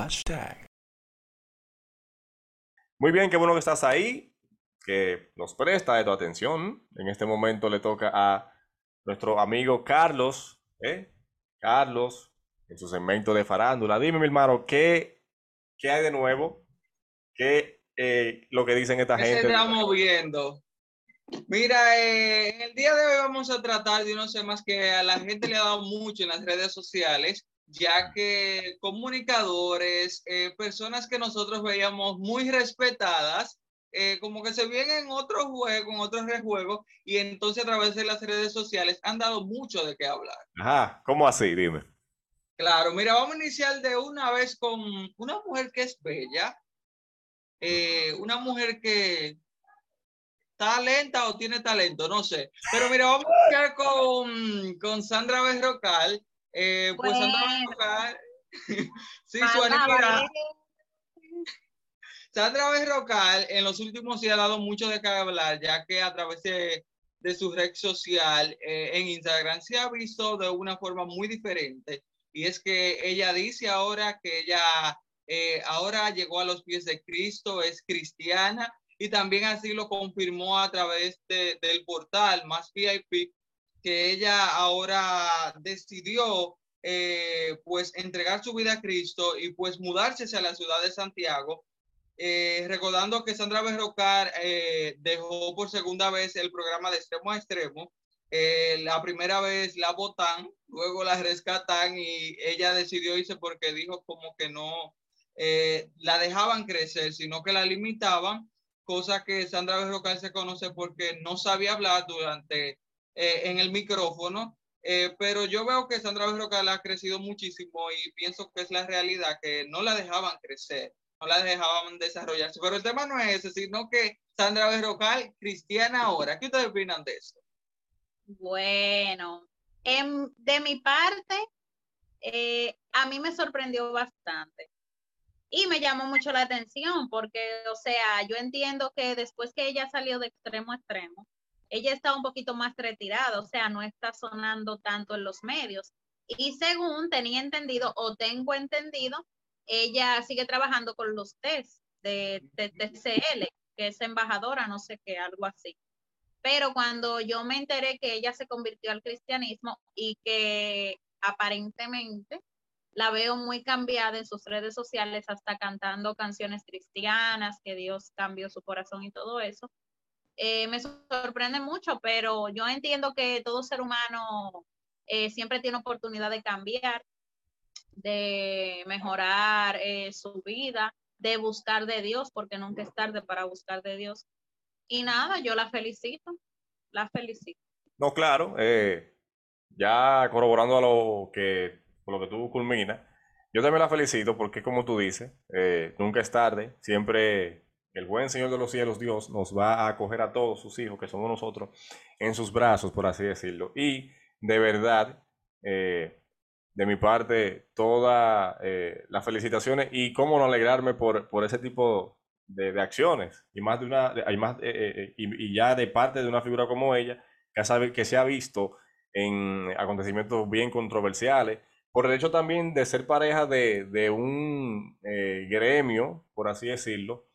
Hashtag. Muy bien, qué bueno que estás ahí, que nos presta de tu atención. En este momento le toca a nuestro amigo Carlos, ¿eh? Carlos, en su segmento de farándula. Dime, mi hermano, ¿qué, qué hay de nuevo? ¿Qué eh, lo que dicen esta ¿Qué gente? se está moviendo? Mira, eh, en el día de hoy vamos a tratar de unos temas que a la gente le ha dado mucho en las redes sociales, ya que comunicadores, eh, personas que nosotros veíamos muy respetadas, eh, como que se vienen en otro juego, en otros rejuegos, y entonces a través de las redes sociales han dado mucho de qué hablar. Ajá, ¿cómo así? Dime. Claro, mira, vamos a iniciar de una vez con una mujer que es bella, eh, una mujer que está lenta o tiene talento, no sé. Pero mira, vamos a iniciar con, con Sandra Berrocal. Eh, pues Sandra Bueno. Berrocal, sí, su Palabra, animidad. eh, Sandra Berrocal en los últimos días ha dado mucho de qué hablar, ya que a través de, de su red social eh, en Instagram se ha visto de una forma muy diferente. Y es que ella dice ahora que ella eh, ahora llegó a los pies de Cristo, es cristiana y también así lo confirmó a través de- del portal Más VIP, que ella ahora decidió eh, pues entregar su vida a Cristo y pues mudarse hacia la ciudad de Santiago eh, recordando que Sandra Berrocar eh, dejó por segunda vez el programa de extremo a extremo. La primera vez la votan, luego la rescatan y ella decidió irse porque dijo como que no la dejaban crecer, sino que la limitaban, cosa que Sandra Berrocal se conoce porque no sabía hablar durante eh, en el micrófono. Eh, pero yo veo que Sandra Berrocal ha crecido muchísimo y pienso que es la realidad, que no la dejaban crecer no la dejaban desarrollarse. Pero el tema no es ese, sino que Sandra Berrocal, cristiana ahora. ¿Qué ustedes opinan de eso? Bueno, em, de mi parte, eh, a mí me sorprendió bastante y me llamó mucho la atención porque, o sea, yo entiendo que después que ella salió de extremo a extremo, ella está un poquito más retirada, o sea, no está sonando tanto en los medios. Y según tenía entendido o tengo entendido, ella sigue trabajando con los test de, de TCL, que es embajadora, no sé qué, algo así. Pero cuando yo me enteré que ella se convirtió al cristianismo y que aparentemente la veo muy cambiada en sus redes sociales, hasta cantando canciones cristianas, que Dios cambió su corazón y todo eso, eh, me sorprende mucho, pero yo entiendo que todo ser humano eh, siempre tiene oportunidad de cambiar, de mejorar eh, su vida, de buscar de Dios, porque nunca es tarde para buscar de Dios. Y nada, yo la felicito, la felicito. No, claro, ya corroborando a lo que, lo que tú culminas, yo también la felicito porque como tú dices, nunca es tarde, siempre el buen Señor de los cielos, Dios, nos va a acoger a todos sus hijos, que somos nosotros, en sus brazos, por así decirlo. Y de verdad, eh, de mi parte, todas eh, las felicitaciones y cómo no alegrarme por, por ese tipo de, acciones. Y más de una, hay más, eh, y, ya de parte de una figura como ella, que, sabe, que se ha visto en acontecimientos bien controversiales, por el hecho también de ser pareja de, de un gremio, por así decirlo,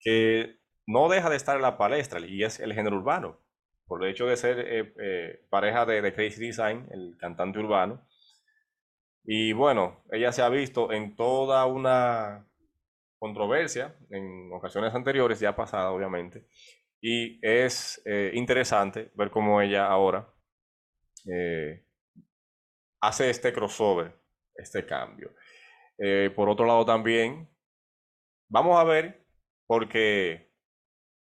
que no deja de estar en la palestra y es el género urbano. Por el hecho de ser eh, eh, pareja de, de Crazy Design, el cantante urbano. Y bueno, ella se ha visto en toda una controversia en ocasiones anteriores, ya pasada obviamente, y es eh, interesante ver cómo ella ahora eh, hace este crossover, este cambio. Eh, por otro lado también, vamos a ver, porque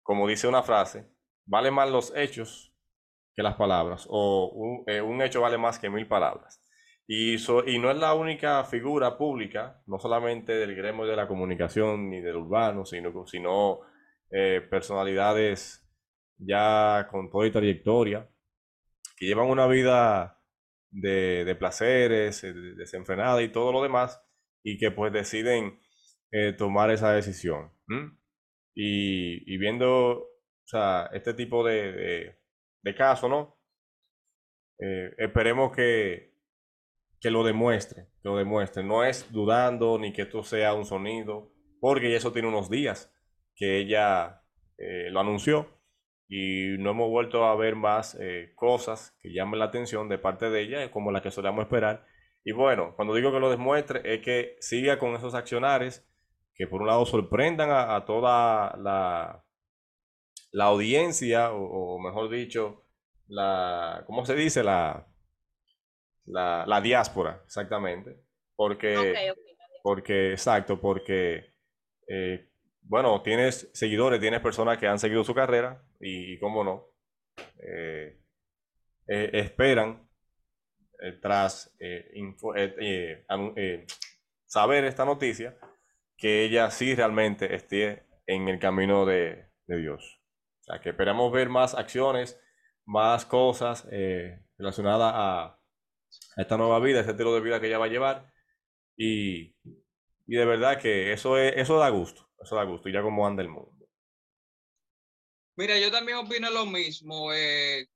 como dice una frase, vale más los hechos que las palabras, o un, eh, un hecho vale más que mil palabras. Y, so- y no es la única figura pública, no solamente del gremio de la comunicación ni del urbano, sino, sino eh, personalidades ya con toda y trayectoria, que llevan una vida de, de placeres, eh, de- desenfrenada y todo lo demás, y que pues deciden tomar esa decisión. ¿m? Y, y viendo, o sea, este tipo de, de, de ¿no? Eh, esperemos que, que lo demuestre, que lo demuestre. No es dudando ni que esto sea un sonido, porque eso tiene unos días que ella eh, lo anunció y no hemos vuelto a ver más eh, cosas que llamen la atención de parte de ella, como la que solíamos esperar. Y bueno, cuando digo que lo demuestre, es que siga con esos accionares que por un lado sorprendan a, toda la, la audiencia, o, mejor dicho, la, ¿cómo se dice? La, la, diáspora, exactamente. Porque, porque, exacto, porque, eh, bueno, tienes seguidores, tienes personas que han seguido su carrera y, cómo no, eh, eh, esperan tras saber esta noticia que ella sí realmente esté en el camino de, Dios. O sea, que esperamos ver más acciones, más cosas eh, relacionadas a, esta nueva vida, ese estilo de vida que ella va a llevar. Y, de verdad que eso, es, eso da gusto, eso da gusto, y ya como anda el mundo. Mira, yo también opino lo mismo. Eh,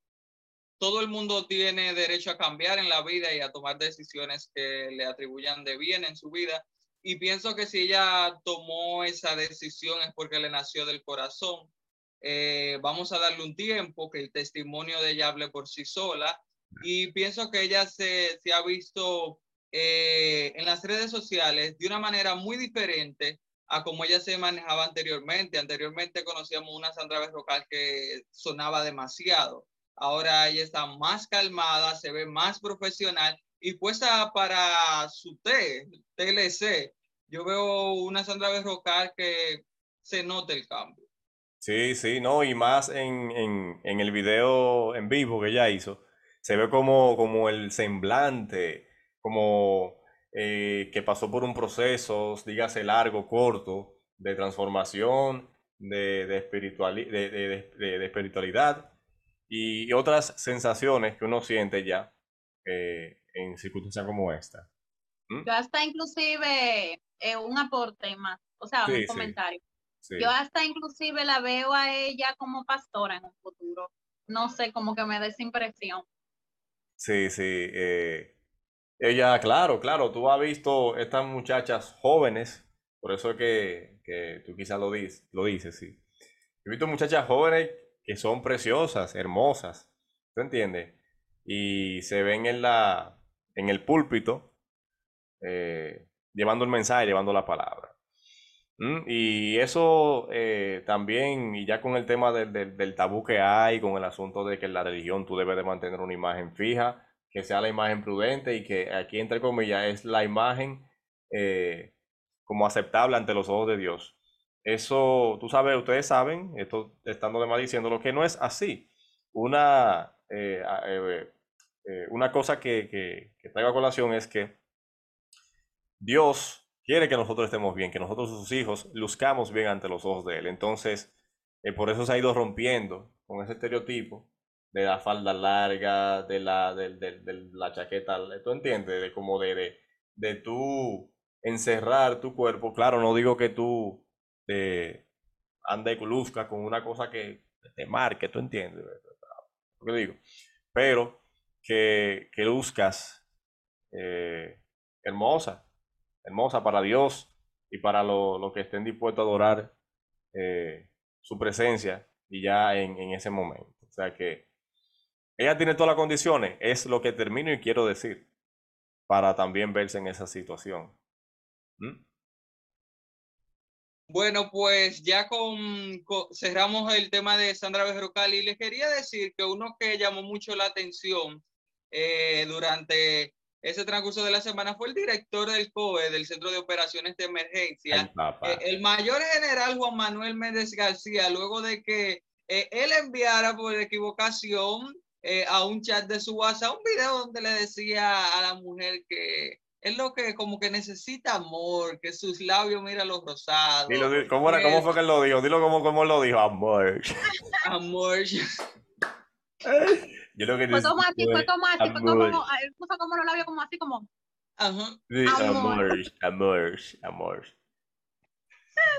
todo el mundo tiene derecho a cambiar en la vida y a tomar decisiones que le atribuyan de bien en su vida y pienso que si ella tomó esa decisión es porque le nació del corazón. Eh, vamos a darle un tiempo, que el testimonio de ella hable por sí sola. Y pienso que ella se, se ha visto eh, en las redes sociales de una manera muy diferente a como ella se manejaba anteriormente. Anteriormente conocíamos una Sandra Berrocal que sonaba demasiado. Ahora ella está más calmada, se ve más profesional y puesta para su T, TLC. Yo veo una Sandra Berrocal que se nota el cambio. Sí, sí, no, y más en, en, el video en vivo que ella hizo, se ve como, como el semblante, como eh, que pasó por un proceso, dígase largo, corto, de transformación, de, de, de, espiritualidad y, otras sensaciones que uno siente ya eh, en circunstancias como esta. ¿Mm? Yo hasta inclusive eh, un aporte más, o sea, un comentario. Yo hasta inclusive la veo a ella como pastora en un futuro. No sé, como que me da esa impresión. Sí, sí. Eh, ella, claro, claro, tú has visto estas muchachas jóvenes, por eso es que, que tú quizás lo, dices, lo dices, sí. He visto muchachas jóvenes que son preciosas, hermosas, ¿tú entiendes? Y se ven en la, en el púlpito, eh, llevando el mensaje, llevando la palabra. ¿Mm? Y eso eh, también, y ya con el tema del, tabú que hay, con el asunto de que en la religión tú debes de mantener una imagen fija, que sea la imagen prudente y que aquí, entre comillas, es la imagen eh, como aceptable ante los ojos de Dios. Eso, tú sabes, ustedes saben, esto estando de más diciendo, lo que no es así. Una, una cosa que, que, traigo a colación es que Dios quiere que nosotros estemos bien, que nosotros sus hijos luzcamos bien ante los ojos de Él. Entonces, eh, por eso se ha ido rompiendo con ese estereotipo de la falda larga, de la, de, la chaqueta, ¿tú entiendes? De como de, de, de tú encerrar tu cuerpo. Claro, no digo que tú eh, ande luzca con una cosa que te marque, ¿tú entiendes? Lo que digo. Pero que, que luzcas eh, hermosa, hermosa para Dios y para los lo que estén dispuestos a adorar eh, su presencia y ya en, en, ese momento. O sea que ella tiene todas las condiciones, es lo que termino y quiero decir, para también verse en esa situación. ¿Mm? Bueno, pues ya con, cerramos el tema de Sandra Berrocal y les quería decir que uno que llamó mucho la atención eh, durante ese transcurso de la semana fue el director del COE, del Centro de Operaciones de Emergencia, eh, el mayor general Juan Manuel Méndez García, luego de que eh, él enviara por equivocación a un chat de su WhatsApp un video donde le decía a la mujer que es lo que como que necesita amor, que sus labios, mira los rosados. ¿cómo, era, ¿Cómo fue que él lo dijo? Dilo como, como lo dijo, amor. amor. Yo lo que fue como así, fue como así, fue como, él puso como los labios como así, como. Ajá. amor, amor, amor.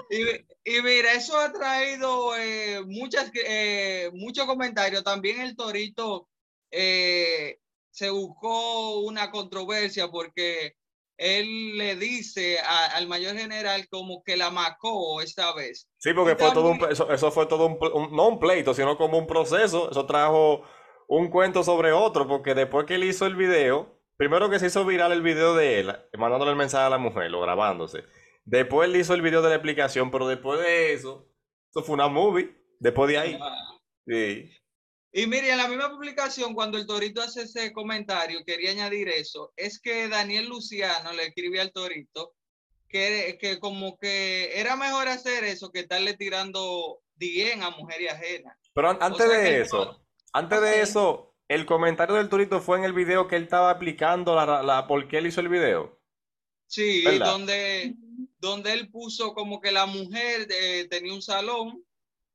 Y, y, mira, eso ha traído eh, muchas, eh, muchos comentarios. También el Torito eh, se buscó una controversia porque él le dice al mayor general como que la macó esta vez. Sí, porque fue todo un, eso, eso, fue todo un, no un pleito, sino como un proceso. Eso trajo un cuento sobre otro, porque después que él hizo el video, primero que se hizo viral el video de él, mandándole el mensaje a la mujer, lo grabándose. Después él hizo el video de la explicación, pero después de eso, eso fue una movie. Después de ahí. Sí. Y mire, en la misma publicación, cuando el Torito hace ese comentario, quería añadir eso, es que Daniel Luciano le escribe al Torito que, que como que era mejor hacer eso que estarle tirando bien a mujer y ajena. Pero antes de eso, antes de eso, el comentario del Torito fue en el video que él estaba aplicando la, la por qué él hizo el video. Sí, donde, donde él puso como que la mujer eh, tenía un salón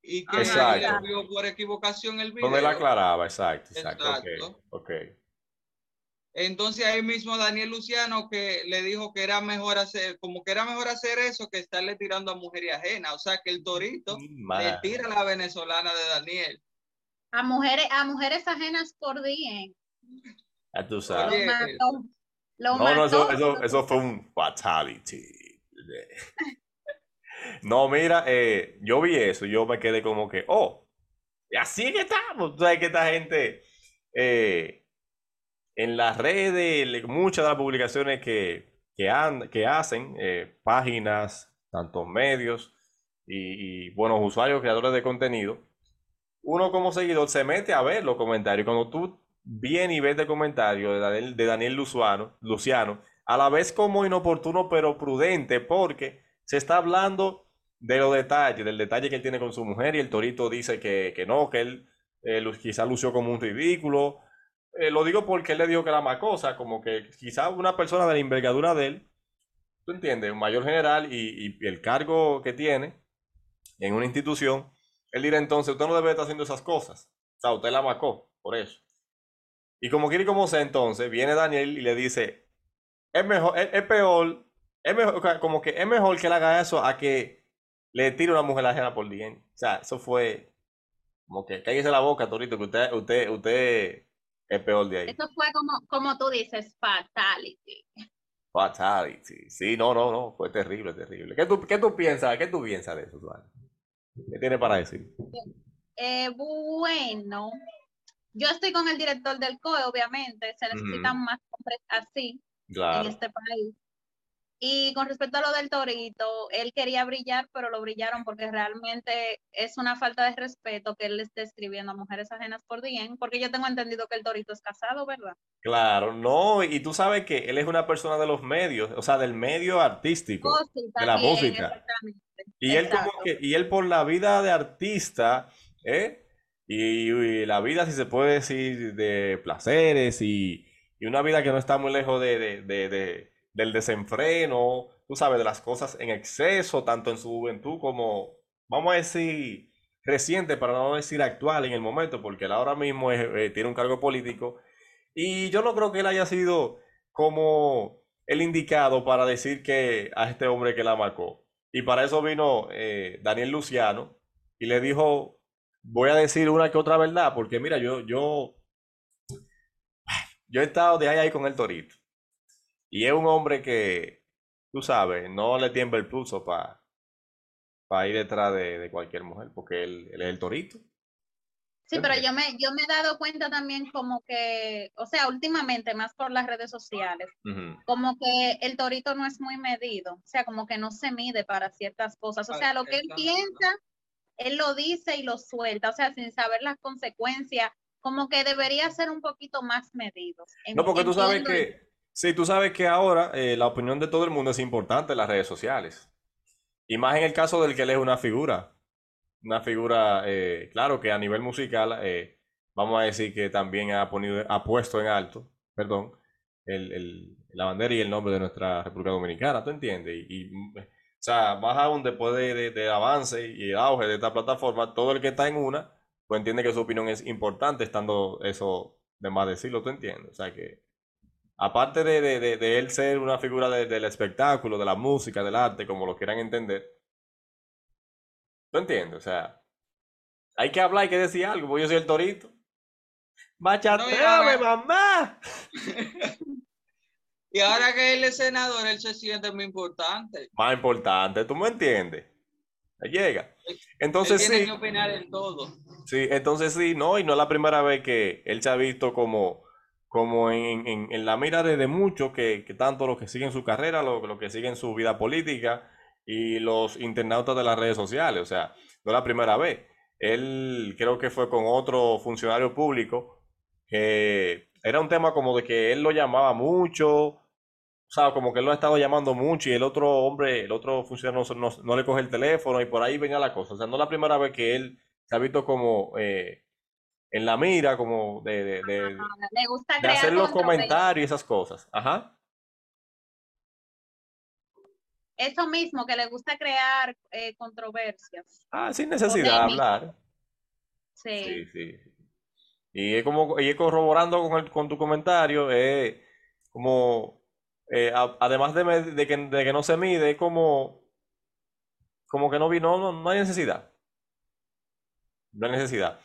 y que exacto. vio por equivocación el video. Donde la aclaraba, exacto, exacto. Okay, Entonces ahí mismo Daniel Luciano que le dijo que era mejor hacer, como que era mejor hacer eso que estarle tirando a mujer y ajena. O sea que el Torito le tira a la venezolana de Daniel. A mujeres, a mujeres ajenas por día. A tu sabes. no, no, eso, eso, eso fue un fatality. No, mira, eh, yo vi eso, yo me quedé como que, oh, así que estamos. Tú sabes que esta gente eh, en las redes, muchas de las publicaciones que, que, que hacen, eh, páginas, tantos medios y, buenos usuarios, creadores de contenido, uno como seguidor se mete a ver los comentarios. Cuando tú vienes y ves el comentario de Daniel, de Daniel Luciano, Luciano, a la vez como inoportuno pero prudente, porque se está hablando de los detalles, del detalle que él tiene con su mujer y el torito dice que, no, que él eh, quizá lució como un ridículo. Eh, lo digo porque él le dijo que era más cosa, como que quizá una persona de la envergadura de él, tú entiendes, un mayor general y, el cargo que tiene en una institución, él dirá entonces, usted no debe estar haciendo esas cosas. O sea, usted la macó, por eso. Y como quiere y como sea, entonces, viene Daniel y le dice, es mejor, es peor es mejor, como que es mejor que él haga eso a que le tire una mujer ajena por día. O sea, eso fue como que cállese la boca, Torito, que usted, usted, usted es peor de ahí. Eso fue como, como tú dices, fatality. Fatality. Sí, no, no, no, fue terrible, terrible. ¿Qué tú, qué tú piensas? ¿Qué tú piensas de eso, ¿Qué tiene para decir? Eh, bueno, yo estoy con el director del COE, obviamente, se necesitan más hombres así en este país. Y con respecto a lo del torito, él quería brillar, pero lo brillaron porque realmente es una falta de respeto que él le esté escribiendo a mujeres ajenas por bien, porque yo tengo entendido que el torito es casado, ¿verdad? Claro, no, y tú sabes que él es una persona de los medios, o sea, del medio artístico, oh, de la música. Y él, como que, y él por la vida de artista, ¿eh? Y, la vida, si se puede decir, de placeres y, una vida que no está muy lejos de del desenfreno, tú sabes, de las cosas en exceso, tanto en su juventud como, vamos a decir, reciente, para no decir actual en el momento, porque él ahora mismo eh, tiene un cargo político. Y yo no creo que él haya sido como el indicado para decir que a este hombre que la marcó. Y para eso vino eh, Daniel Luciano y le dijo, voy a decir una que otra verdad, porque mira, yo, yo, yo he estado de ahí, ahí con el torito. Y es un hombre que, tú sabes, no le tiembla el pulso para ir detrás de, cualquier mujer, porque él, es el torito. Sí, pero yo me, yo me he dado cuenta también como que, o sea, últimamente, más por las redes sociales, como que el torito no es muy medido, o sea, como que no se mide para ciertas cosas. O sea, lo que él piensa, él lo dice y lo suelta, o sea, sin saber las consecuencias, como que debería ser un poquito más medido. No, porque tú sabes que Sí, tú sabes que ahora eh, la opinión de todo el mundo es importante en las redes sociales. Y más en el caso del que él es una figura. Una figura, eh, claro que a nivel musical, eh, vamos a decir que también ha, puesto en alto, perdón, el, la bandera y el nombre de nuestra República Dominicana, ¿tú entiendes? Y, o sea, más aún después de, de, avance y auge de esta plataforma, todo el que está en una, pues entiende que su opinión es importante, estando eso de más decirlo, ¿tú entiendes? O sea que aparte de, él ser una figura del espectáculo, de la música, del arte, como lo quieran entender, ¿tú entiendes? O sea, hay que hablar, hay que decir algo, porque yo soy el torito. ¡Machateame, mamá! Y ahora que él es senador, él se siente muy importante. Más importante, ¿tú me entiendes? Llega. Entonces él tiene sí. que opinar en todo. Sí, entonces sí, no, y no es la primera vez que él se ha visto como, como en, en- en la mira de, de muchos, que, que tanto los que siguen su carrera, los, que siguen su vida política y los internautas de las redes sociales. O sea, no es la primera vez. Él creo que fue con otro funcionario público que era un tema como de que él lo llamaba mucho, o sea, como que él lo ha estado llamando mucho y el otro hombre, el otro funcionario no, no- no le coge el teléfono y por ahí venía la cosa. O sea, no es la primera vez que él se ha visto como eh, en la mira, como de, de, de- Le gusta de hacer los comentarios y esas cosas. Ajá. Eso mismo, que le gusta crear eh, controversias. Ah, sin necesidad de hablar. Sí. Sí, sí. Y es como, y es corroborando con, el- con tu comentario, es como, eh, a- además de, de que, de que no se mide, es como, como que no vino, no, no hay necesidad. No hay necesidad.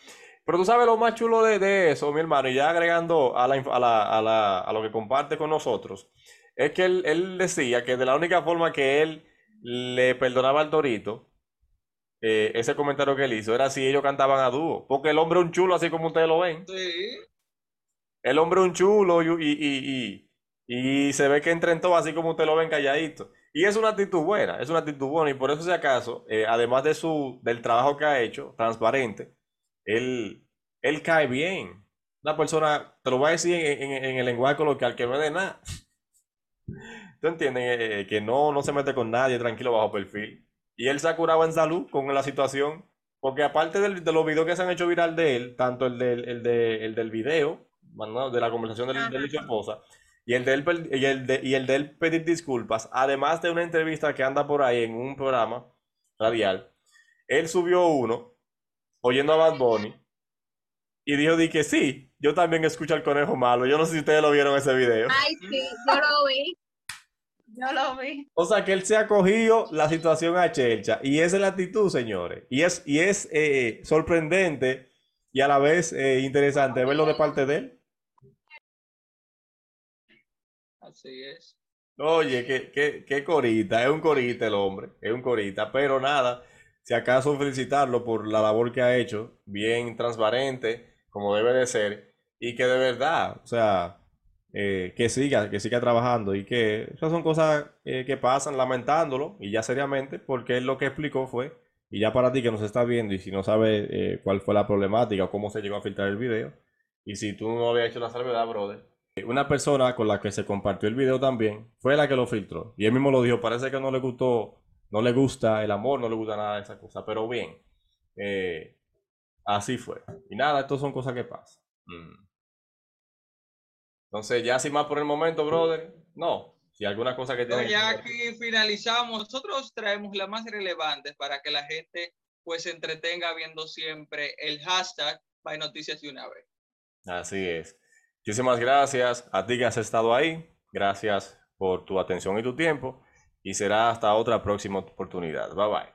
Pero tú sabes lo más chulo de, de eso, mi hermano, y ya agregando a, la, a, la- a la- a lo que comparte con nosotros, es que él, él decía que de la única forma que él le perdonaba al Torito, eh, ese comentario que él hizo, era si ellos cantaban a dúo, porque el hombre es un chulo, así como ustedes lo ven. Sí. El hombre es un chulo y, y, y, y, y se ve que entra en todo así como ustedes lo ven calladito. Y es una actitud buena, es una actitud buena. Y por eso, si acaso, eh, además de su, del trabajo que ha hecho, transparente, él, él cae bien. Una persona, te lo voy a decir en, en- en el lenguaje coloquial, que no es de nada. ¿Tú entiendes? Eh, eh, que no, no se mete con nadie, tranquilo, bajo perfil. Y él se ha curado en salud con la situación. Porque aparte del- de los videos que se han hecho viral de él, tanto el del, el de- el del video, bueno, de la conversación del, de su esposa, y el de él, y el de, y el de él pedir disculpas, además de una entrevista que anda por ahí en un programa radial, él subió uno oyendo a Bad Bunny y dijo di que sí, yo también escucho al conejo malo. Yo no sé si ustedes lo vieron ese video. Ay, sí, yo lo vi. Yo lo vi. O sea que él se ha cogido la situación a Chelcha y esa es la actitud, señores. Y es, y es eh, sorprendente y a la vez eh, interesante verlo de parte de él. Así es. Oye, qué, qué, qué corita, es un corita el hombre, es un corita, pero nada, si acaso felicitarlo por la labor que ha hecho, bien transparente, como debe de ser, y que de verdad, o sea, eh, que siga, que siga trabajando y que esas son cosas eh, que pasan lamentándolo y ya seriamente, porque él lo que explicó fue, y ya para ti que nos está viendo y si no sabes eh, cuál fue la problemática o cómo se llegó a filtrar el video, y si tú no habías hecho la salvedad, brother. Una persona con la que se compartió el video también fue la que lo filtró. Y él mismo lo dijo, parece que no le gustó, no le gusta el amor, no le gusta nada de esa cosa. Pero bien, eh, así fue. Y nada, estas son cosas que pasan. Mm. Entonces, ya sin más por el momento, brother, no. Si alguna cosa que tiene ya aquí finalizamos. Nosotros traemos las más relevantes para que la gente pues se entretenga viendo siempre el hashtag by noticias de una vez. Así es. Muchísimas gracias a ti que has estado ahí. Gracias por tu atención y tu tiempo. Y será hasta otra próxima oportunidad. Bye bye.